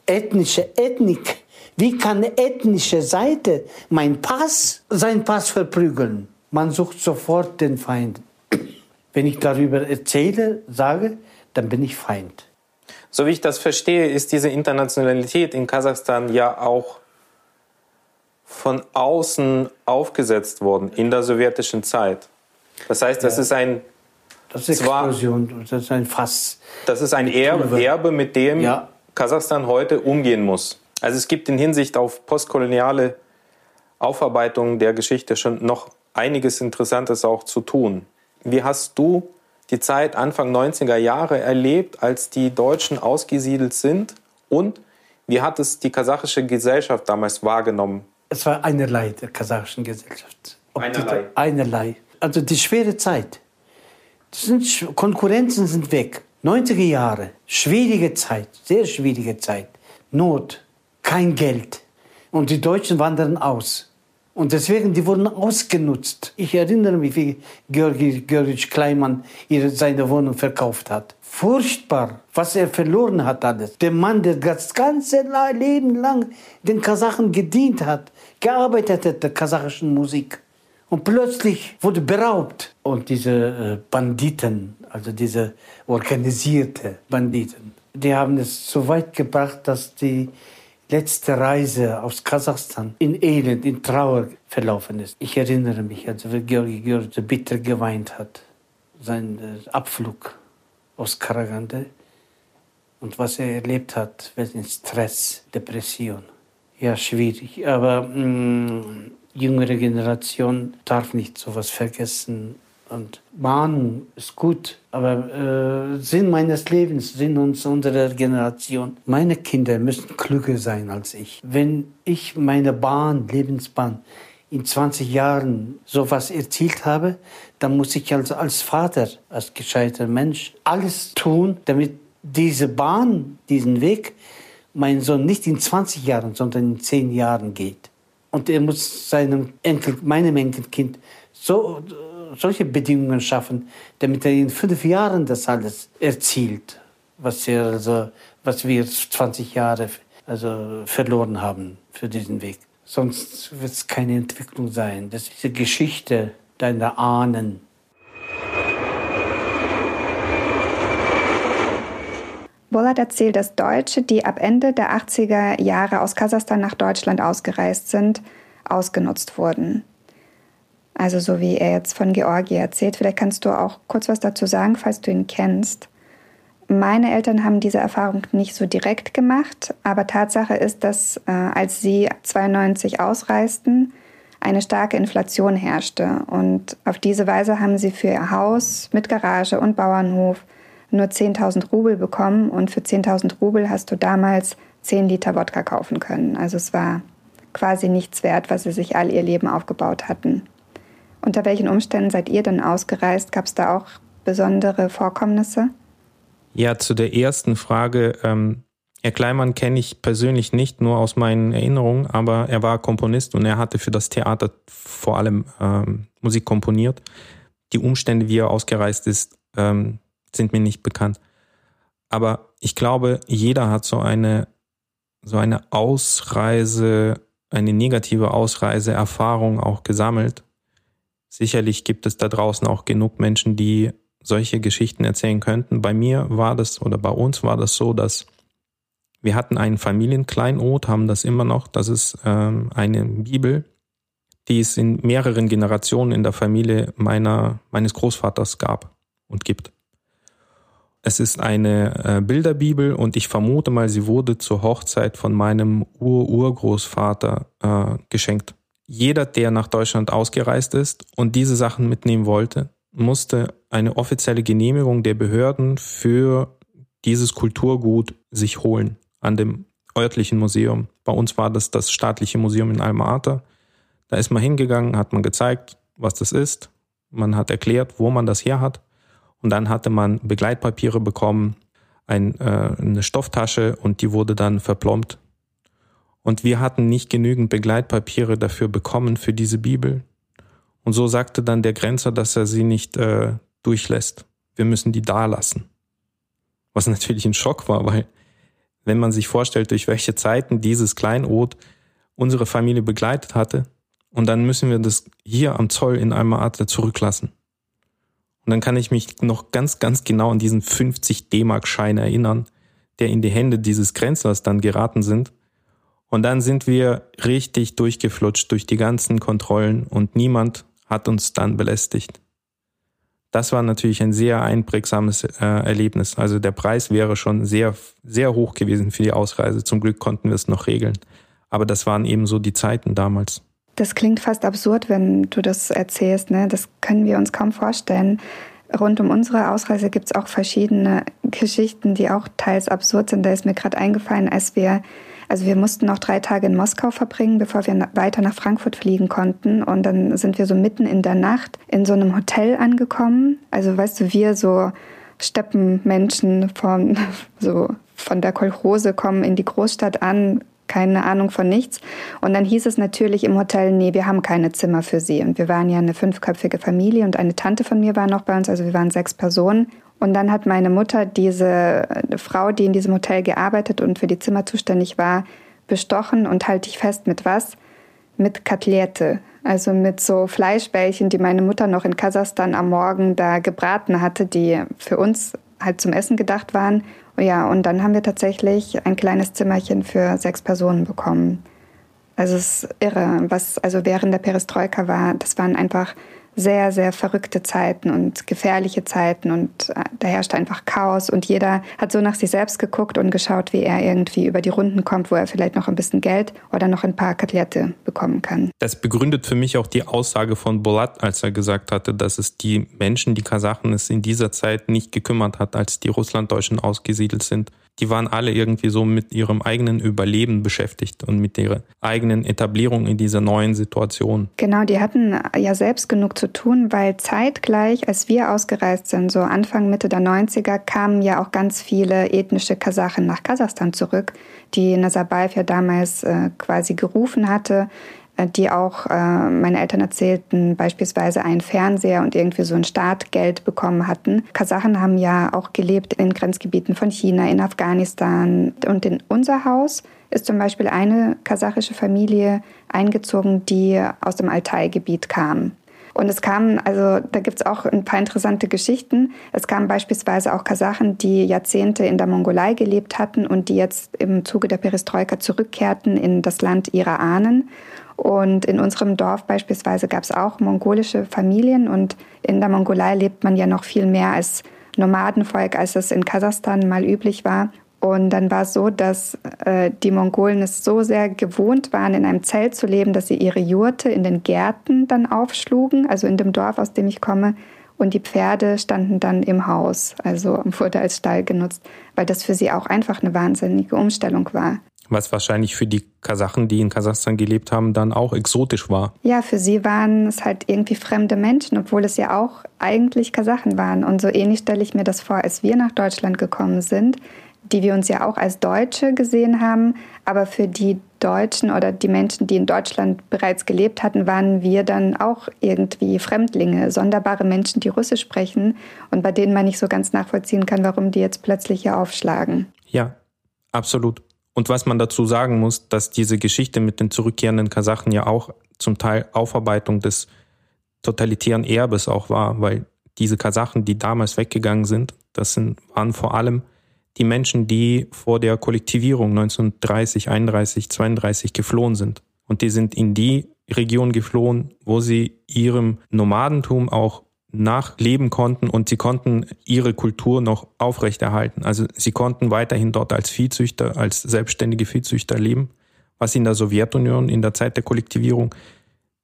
Ethnische Ethnik. Wie kann ethnische Seite mein Pass, sein Pass verprügeln? Man sucht sofort den Feind. [CLEARS THROAT] Wenn ich darüber erzähle, sage, dann bin ich Feind. So wie ich das verstehe, ist diese Internationalität in Kasachstan ja auch von außen aufgesetzt worden in der sowjetischen Zeit. Das heißt, das ja. ist ein das ist Explosion, das ist ein Fass. Das ist ein Erbe, Erbe mit dem ja. Kasachstan heute umgehen muss. Also es gibt in Hinsicht auf postkoloniale Aufarbeitung der Geschichte schon noch einiges Interessantes auch zu tun. Wie hast du die Zeit Anfang 90er Jahre erlebt, als die Deutschen ausgesiedelt sind? Und wie hat es die kasachische Gesellschaft damals wahrgenommen? Es war einerlei der kasachischen Gesellschaft. einerlei. einerlei. Also die schwere Zeit sind, Konkurrenzen sind weg. 90er Jahre, schwierige Zeit, sehr schwierige Zeit. Not, kein Geld. Und die Deutschen wandern aus. Und deswegen, die wurden ausgenutzt. Ich erinnere mich, wie Georgi Georgij Kleimann ihre, seine Wohnung verkauft hat. Furchtbar, was er verloren hat alles. Der Mann, der das ganze Leben lang den Kasachen gedient hat, gearbeitet hat, der kasachischen Musik. Und plötzlich wurde beraubt. Und diese äh, Banditen, also diese organisierte Banditen, die haben es so weit gebracht, dass die letzte Reise aus Kasachstan in Elend, in Trauer verlaufen ist. Ich erinnere mich, als Georgi Georgi bitter geweint hat, sein äh, Abflug aus Karagande und was er erlebt hat, Stress, Depression. Ja, schwierig. Aber mh, mm, jüngere Generation darf nicht sowas vergessen. Und Bahn ist gut, aber äh, Sinn meines Lebens, Sinn uns, unserer Generation. Meine Kinder müssen klüger sein als ich. Wenn ich meine Bahn, Lebensbahn, in 20 Jahren sowas erzielt habe, dann muss ich als, als Vater, als gescheiter Mensch, alles tun, damit diese Bahn, diesen Weg, mein Sohn nicht in 20 Jahren, sondern in 10 Jahren geht. Und er muss seinem Enkel, meinem Enkelkind so, solche Bedingungen schaffen, damit er in fünf Jahren das alles erzielt, was, er also, was wir 20 Jahre also verloren haben für diesen Weg. Sonst wird es keine Entwicklung sein. Das ist die Geschichte deiner Ahnen. Bollard erzählt, dass Deutsche, die ab Ende der 80er Jahre aus Kasachstan nach Deutschland ausgereist sind, ausgenutzt wurden. Also so wie er jetzt von Georgi erzählt. Vielleicht kannst du auch kurz was dazu sagen, falls du ihn kennst. Meine Eltern haben diese Erfahrung nicht so direkt gemacht, aber Tatsache ist, dass äh, als sie 92 ausreisten, eine starke Inflation herrschte. Und auf diese Weise haben sie für ihr Haus mit Garage und Bauernhof nur 10.000 Rubel bekommen. Und für 10.000 Rubel hast du damals 10 Liter Wodka kaufen können. Also es war quasi nichts wert, was sie sich all ihr Leben aufgebaut hatten. Unter welchen Umständen seid ihr denn ausgereist? Gab es da auch besondere Vorkommnisse? Ja, zu der ersten Frage. Ähm, Herr Kleimann kenne ich persönlich nicht, nur aus meinen Erinnerungen, aber er war Komponist und er hatte für das Theater vor allem ähm, Musik komponiert. Die Umstände, wie er ausgereist ist, ähm, sind mir nicht bekannt. Aber ich glaube, jeder hat so eine, so eine Ausreise, eine negative Ausreiseerfahrung auch gesammelt. Sicherlich gibt es da draußen auch genug Menschen, die solche Geschichten erzählen könnten. Bei mir war das oder bei uns war das so, dass wir hatten einen Familienkleinod, haben das immer noch. Das ist ähm, eine Bibel, die es in mehreren Generationen in der Familie meiner, meines Großvaters gab und gibt. Es ist eine äh, Bilderbibel und ich vermute mal, sie wurde zur Hochzeit von meinem Ur-Urgroßvater äh, geschenkt. Jeder, der nach Deutschland ausgereist ist und diese Sachen mitnehmen wollte, musste eine offizielle Genehmigung der Behörden für dieses Kulturgut sich holen an dem örtlichen Museum. Bei uns war das das staatliche Museum in Alma-Ata. Da ist man hingegangen, hat man gezeigt, was das ist. Man hat erklärt, wo man das her hat. Und dann hatte man Begleitpapiere bekommen, ein, äh, eine Stofftasche und die wurde dann verplombt. Und wir hatten nicht genügend Begleitpapiere dafür bekommen für diese Bibel. Und so sagte dann der Grenzer, dass er sie nicht äh, durchlässt. Wir müssen die da lassen. Was natürlich ein Schock war, weil wenn man sich vorstellt, durch welche Zeiten dieses Kleinod unsere Familie begleitet hatte, und dann müssen wir das hier am Zoll in Alma zurücklassen. Und dann kann ich mich noch ganz, ganz genau an diesen 50 D-Mark-Schein erinnern, der in die Hände dieses Grenzlers dann geraten sind. Und dann sind wir richtig durchgeflutscht durch die ganzen Kontrollen und niemand hat uns dann belästigt. Das war natürlich ein sehr einprägsames äh, Erlebnis. Also der Preis wäre schon sehr, sehr hoch gewesen für die Ausreise. Zum Glück konnten wir es noch regeln. Aber das waren eben so die Zeiten damals. Das klingt fast absurd, wenn du das erzählst. Ne? Das können wir uns kaum vorstellen. Rund um unsere Ausreise gibt es auch verschiedene Geschichten, die auch teils absurd sind. Da ist mir gerade eingefallen, als wir also wir mussten noch drei Tage in Moskau verbringen, bevor wir weiter nach Frankfurt fliegen konnten. Und dann sind wir so mitten in der Nacht in so einem Hotel angekommen. Also weißt du, wir so Steppenmenschen von, [LAUGHS] so von der Kolchrose kommen in die Großstadt an, keine Ahnung von nichts. Und dann hieß es natürlich im Hotel, nee, wir haben keine Zimmer für Sie. Und wir waren ja eine fünfköpfige Familie und eine Tante von mir war noch bei uns, also wir waren sechs Personen. Und dann hat meine Mutter diese Frau, die in diesem Hotel gearbeitet und für die Zimmer zuständig war, bestochen und halte ich fest mit was? Mit Katlette. Also mit so Fleischbällchen, die meine Mutter noch in Kasachstan am Morgen da gebraten hatte, die für uns halt zum Essen gedacht waren. Ja, und dann haben wir tatsächlich ein kleines Zimmerchen für sechs Personen bekommen. Also es ist irre, was also während der Perestroika war. Das waren einfach sehr, sehr verrückte Zeiten und gefährliche Zeiten und äh, da herrscht einfach Chaos und jeder hat so nach sich selbst geguckt und geschaut, wie er irgendwie über die Runden kommt, wo er vielleicht noch ein bisschen Geld oder noch ein paar Kotelette bekommen kann. Das begründet für mich auch die Aussage von Bolat, als er gesagt hatte, dass es die Menschen, die Kasachen, es in dieser Zeit nicht gekümmert hat, als die Russlanddeutschen ausgesiedelt sind die waren alle irgendwie so mit ihrem eigenen Überleben beschäftigt und mit ihrer eigenen Etablierung in dieser neuen Situation. Genau, die hatten ja selbst genug zu tun, weil zeitgleich, als wir ausgereist sind, so Anfang, Mitte der 90er, kamen ja auch ganz viele ethnische Kasachen nach Kasachstan zurück, die Nazarbayev ja damals äh, quasi gerufen hatte die auch, äh, meine Eltern erzählten, beispielsweise einen Fernseher und irgendwie so ein Startgeld bekommen hatten. Kasachen haben ja auch gelebt in Grenzgebieten von China, in Afghanistan. Und in unser Haus ist zum Beispiel eine kasachische Familie eingezogen, die aus dem Altai-Gebiet kam. Und es kamen, also da gibt es auch ein paar interessante Geschichten. Es kamen beispielsweise auch Kasachen, die Jahrzehnte in der Mongolei gelebt hatten und die jetzt im Zuge der Perestroika zurückkehrten in das Land ihrer Ahnen und in unserem Dorf beispielsweise gab es auch mongolische Familien und in der Mongolei lebt man ja noch viel mehr als Nomadenvolk, als es in Kasachstan mal üblich war. Und dann war es so, dass äh, die Mongolen es so sehr gewohnt waren, in einem Zelt zu leben, dass sie ihre Jurte in den Gärten dann aufschlugen, also in dem Dorf, aus dem ich komme. Und die Pferde standen dann im Haus, also [LAUGHS] wurde als Stall genutzt, weil das für sie auch einfach eine wahnsinnige Umstellung war was wahrscheinlich für die Kasachen, die in Kasachstan gelebt haben, dann auch exotisch war. Ja, für sie waren es halt irgendwie fremde Menschen, obwohl es ja auch eigentlich Kasachen waren. Und so ähnlich stelle ich mir das vor, als wir nach Deutschland gekommen sind, die wir uns ja auch als Deutsche gesehen haben, aber für die Deutschen oder die Menschen, die in Deutschland bereits gelebt hatten, waren wir dann auch irgendwie Fremdlinge, sonderbare Menschen, die Russisch sprechen und bei denen man nicht so ganz nachvollziehen kann, warum die jetzt plötzlich hier aufschlagen. Ja, absolut. Und was man dazu sagen muss, dass diese Geschichte mit den zurückkehrenden Kasachen ja auch zum Teil Aufarbeitung des totalitären Erbes auch war, weil diese Kasachen, die damals weggegangen sind, das sind, waren vor allem die Menschen, die vor der Kollektivierung 1930, 31, 32 geflohen sind. Und die sind in die Region geflohen, wo sie ihrem Nomadentum auch nachleben konnten und sie konnten ihre Kultur noch aufrechterhalten. Also sie konnten weiterhin dort als Viehzüchter, als selbstständige Viehzüchter leben, was in der Sowjetunion in der Zeit der Kollektivierung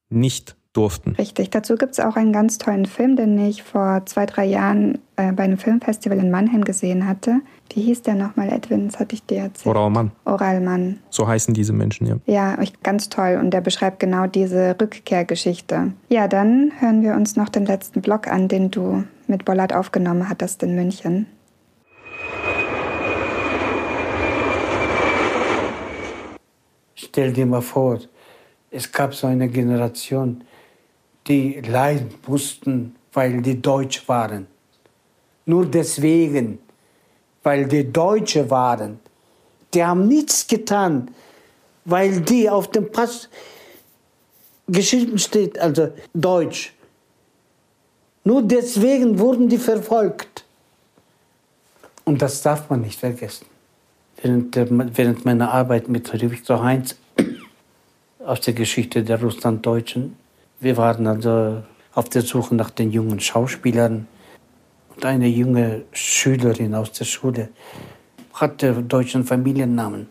nicht durften. Richtig, dazu gibt es auch einen ganz tollen Film, den ich vor zwei, drei Jahren äh, bei einem Filmfestival in Mannheim gesehen hatte. Wie hieß der nochmal, Edwin? Das hatte ich dir erzählt. Oralmann. Oralmann. So heißen diese Menschen, ja. Ja, ganz toll. Und der beschreibt genau diese Rückkehrgeschichte. Ja, dann hören wir uns noch den letzten Blog an, den du mit Bollard aufgenommen hattest in München. Stell dir mal vor, es gab so eine Generation, die leiden mussten, weil die Deutsch waren. Nur deswegen weil die Deutsche waren. Die haben nichts getan, weil die auf dem Pass geschrieben steht, also Deutsch. Nur deswegen wurden die verfolgt. Und das darf man nicht vergessen. Während, während meiner Arbeit mit Viktor Heinz [COUGHS] aus der Geschichte der Russlanddeutschen, wir waren also auf der Suche nach den jungen Schauspielern, eine junge Schülerin aus der Schule hatte deutschen Familiennamen.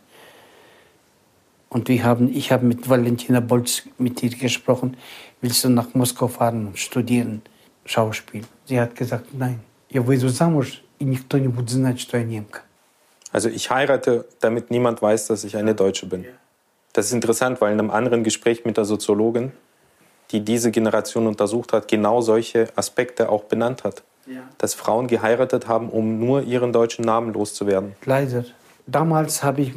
Und wir haben, ich habe mit Valentina Bolz mit ihr gesprochen, willst du nach Moskau fahren und studieren Schauspiel? Sie hat gesagt, nein, я выйду замуж, и никто не будет знать, что я немка. Also ich heirate, damit niemand weiß, dass ich eine Deutsche bin. Das ist interessant, weil in einem anderen Gespräch mit der Soziologin, die diese Generation untersucht hat, genau solche Aspekte auch benannt hat ja. dass Frauen geheiratet haben, um nur ihren deutschen Namen loszuwerden. Leider. Damals habe ich,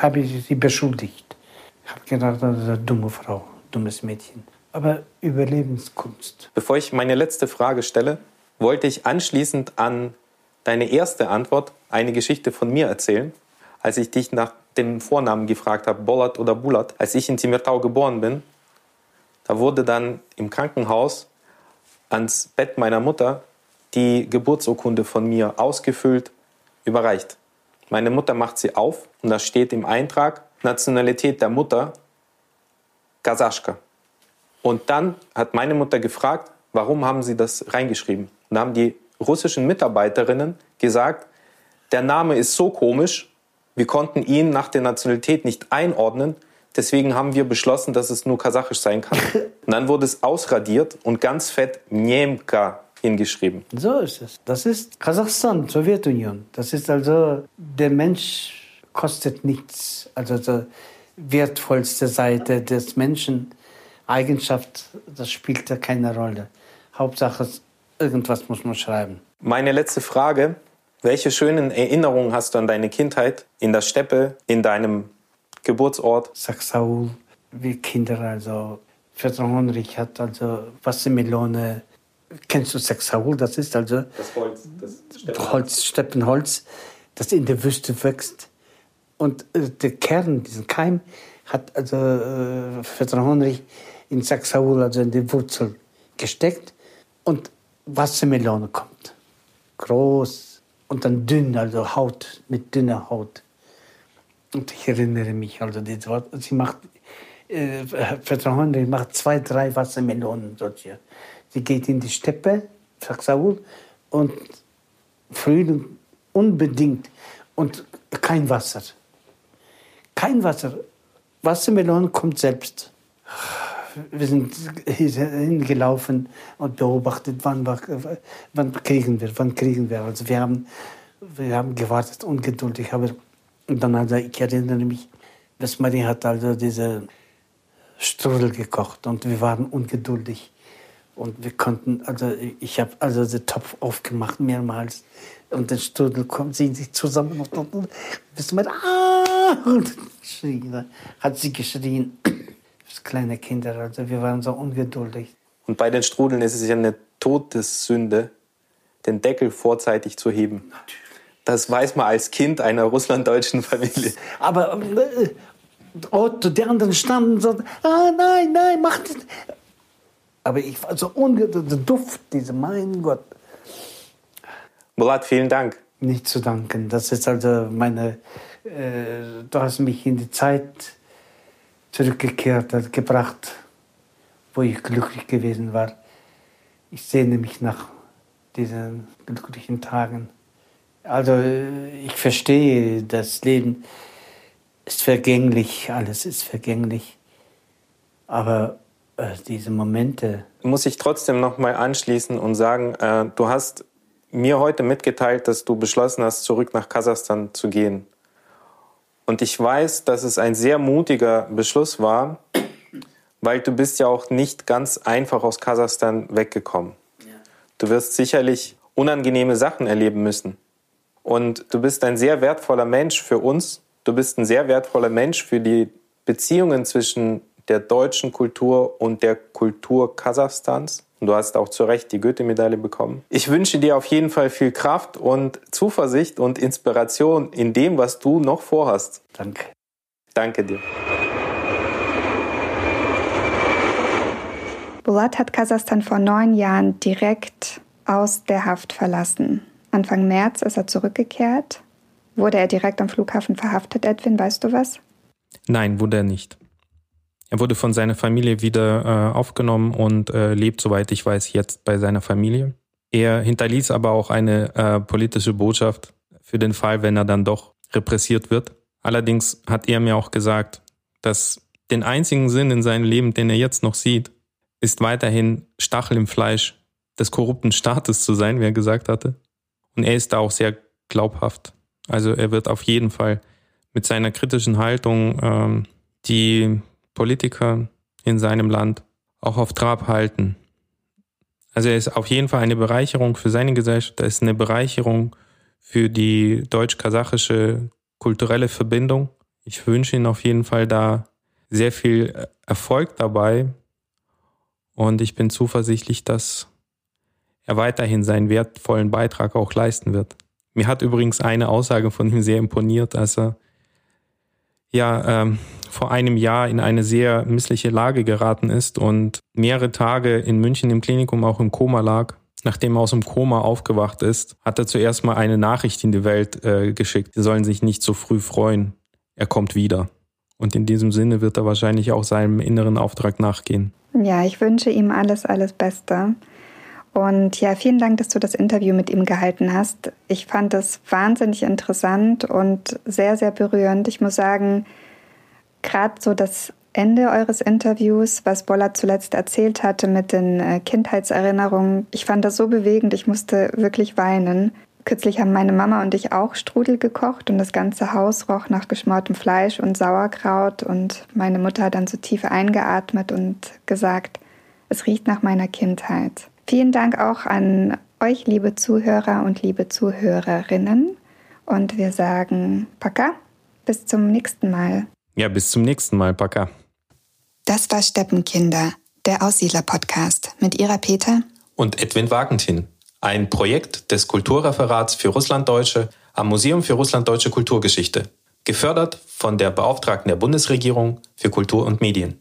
hab ich sie beschuldigt. Ich habe gedacht, das ist eine dumme Frau, dummes Mädchen. Aber Überlebenskunst. Bevor ich meine letzte Frage stelle, wollte ich anschließend an deine erste Antwort eine Geschichte von mir erzählen. Als ich dich nach dem Vornamen gefragt habe, Bollert oder Bulat, als ich in Timirtau geboren bin, da wurde dann im Krankenhaus ans Bett meiner Mutter die Geburtsurkunde von mir ausgefüllt, überreicht. Meine Mutter macht sie auf und da steht im Eintrag Nationalität der Mutter Kasaschka. Und dann hat meine Mutter gefragt, warum haben Sie das reingeschrieben? Und da haben die russischen Mitarbeiterinnen gesagt, der Name ist so komisch, wir konnten ihn nach der Nationalität nicht einordnen, deswegen haben wir beschlossen, dass es nur kasachisch sein kann. [LAUGHS] Und dann wurde es ausradiert und ganz fett Niemka hingeschrieben. So ist es. Das ist Kasachstan, Sowjetunion. Das ist also, der Mensch kostet nichts. Also die wertvollste Seite des Menschen, Eigenschaft, das spielt da keine Rolle. Hauptsache, irgendwas muss man schreiben. Meine letzte Frage. Welche schönen Erinnerungen hast du an deine Kindheit in der Steppe, in deinem Geburtsort? Saxaul, wie Kinder, also Fedor Honrich hat also Wassermelone. Kennst du Saxaul? Das ist also Das Holz, das Steppenholz. Holz, Steppenholz, das in der Wüste wächst. Und äh, der Kern, diesen Keim, hat also äh, Fedor Honrich in Saxaul, also in die Wurzel gesteckt. Und Wassermelone kommt. Groß und dann dünn, also Haut, mit dünner Haut. Und ich erinnere mich, also Wort, sie macht, äh, Fedor Honrich macht zwei, drei Wassermelonen solche. Sie geht in die Steppe, Saxaul, und Frühling unbedingt und kein Wasser. Kein Wasser. Wassermelone kommt selbst. Wir sind hingelaufen und beobachtet, wann, wann kriegen wir, wann kriegen wir. Also wir haben, wir haben gewartet, ungeduldig. Aber und dann also ich erinnere mich, dass Marie hat also diese Strudel gekocht und wir waren ungeduldig. Und wir konnten, also ich habe also den Topf aufgemacht mehrmals und der Strudel kommt, ziehen sich zusammen und, und, und ah, und schrie, hat sie geschrien. [CLEARS THROAT] Das kleine Kinder, also wir waren so ungeduldig. Und bei den Strudeln ist es ja eine Todessünde, den Deckel vorzeitig zu heben. Das weiß man als Kind einer russlanddeutschen Familie. Aber äh, Otto, die anderen standen und sagten, ah, nein, nein, mach das. Aber ich war so ungeduldig, der Duft, diese, mein Gott. Murat, vielen Dank. Nicht zu danken. Das ist also meine, äh, du hast mich in die Zeit zurückgekehrt, gebracht, wo ich glücklich gewesen war. Ich sehne mich nach diesen glücklichen Tagen. Also ich verstehe, das Leben ist vergänglich, alles ist vergänglich. Aber äh, diese Momente, Muss ich trotzdem noch mal anschließen und sagen, äh, du hast mir heute mitgeteilt, dass du beschlossen hast, zurück nach Kasachstan zu gehen. Und ich weiß, dass es ein sehr mutiger Beschluss war, weil du bist ja auch nicht ganz einfach aus Kasachstan weggekommen. Du wirst sicherlich unangenehme Sachen erleben müssen. Und du bist ein sehr wertvoller Mensch für uns. Du bist ein sehr wertvoller Mensch für die Beziehungen zwischen der deutschen Kultur und der Kultur Kasachstans. Und du hast auch zu Recht die Goethe-Medaille bekommen. Ich wünsche dir auf jeden Fall viel Kraft und Zuversicht und Inspiration in dem, was du noch vorhast. danke. Danke dir. Bulat hat Kasachstan vor neun Jahren direkt aus der Haft verlassen. Anfang März ist er zurückgekehrt. Wurde er direkt am Flughafen verhaftet, Edwin? Weißt du was? Nein, wurde er nicht. Er wurde von seiner Familie wieder äh, aufgenommen und äh, lebt, soweit ich weiß, jetzt bei seiner Familie. Er hinterließ aber auch eine äh, politische Botschaft für den Fall, wenn er dann doch repressiert wird. Allerdings hat er mir auch gesagt, dass den einzigen Sinn in seinem Leben, den er jetzt noch sieht, ist weiterhin Stachel im Fleisch des korrupten Staates zu sein, wie er gesagt hatte. Und er ist da auch sehr glaubhaft. Also er wird auf jeden Fall mit seiner kritischen Haltung ähm, die Politiker in seinem Land auch auf Trab halten. Also er ist auf jeden Fall eine Bereicherung für seine Gesellschaft, er ist eine Bereicherung für die deutsch-kasachische kulturelle Verbindung. Ich wünsche ihm auf jeden Fall da sehr viel Erfolg dabei und ich bin zuversichtlich, dass er weiterhin seinen wertvollen Beitrag auch leisten wird. Mir hat übrigens eine Aussage von ihm sehr imponiert, als er ja ähm, vor einem Jahr in eine sehr missliche Lage geraten ist und mehrere Tage in München im Klinikum auch im Koma lag. Nachdem er aus dem Koma aufgewacht ist, hat er zuerst mal eine Nachricht in die Welt äh, geschickt. Sie sollen sich nicht so früh freuen. Er kommt wieder. Und in diesem Sinne wird er wahrscheinlich auch seinem inneren Auftrag nachgehen. Ja, ich wünsche ihm alles, alles Beste. Und ja, vielen Dank, dass du das Interview mit ihm gehalten hast. Ich fand es wahnsinnig interessant und sehr, sehr berührend. Ich muss sagen, gerade so das Ende eures Interviews, was Bolla zuletzt erzählt hatte mit den äh, Kindheitserinnerungen, ich fand das so bewegend, ich musste wirklich weinen. Kürzlich haben meine Mama und ich auch Strudel gekocht und das ganze Haus roch nach geschmortem Fleisch und Sauerkraut und meine Mutter hat dann so tief eingeatmet und gesagt, es riecht nach meiner Kindheit. Vielen Dank auch an euch, liebe Zuhörer und liebe Zuhörerinnen. Und wir sagen Paka, bis zum nächsten Mal. Ja, bis zum nächsten Mal, Paka. Das war Steppenkinder, der Aussiedler-Podcast mit Ira Peter und Edwin Wagentin, ein Projekt des Kulturreferats für Russlanddeutsche am Museum für Russlanddeutsche Kulturgeschichte, gefördert von der Beauftragten der Bundesregierung für Kultur und Medien.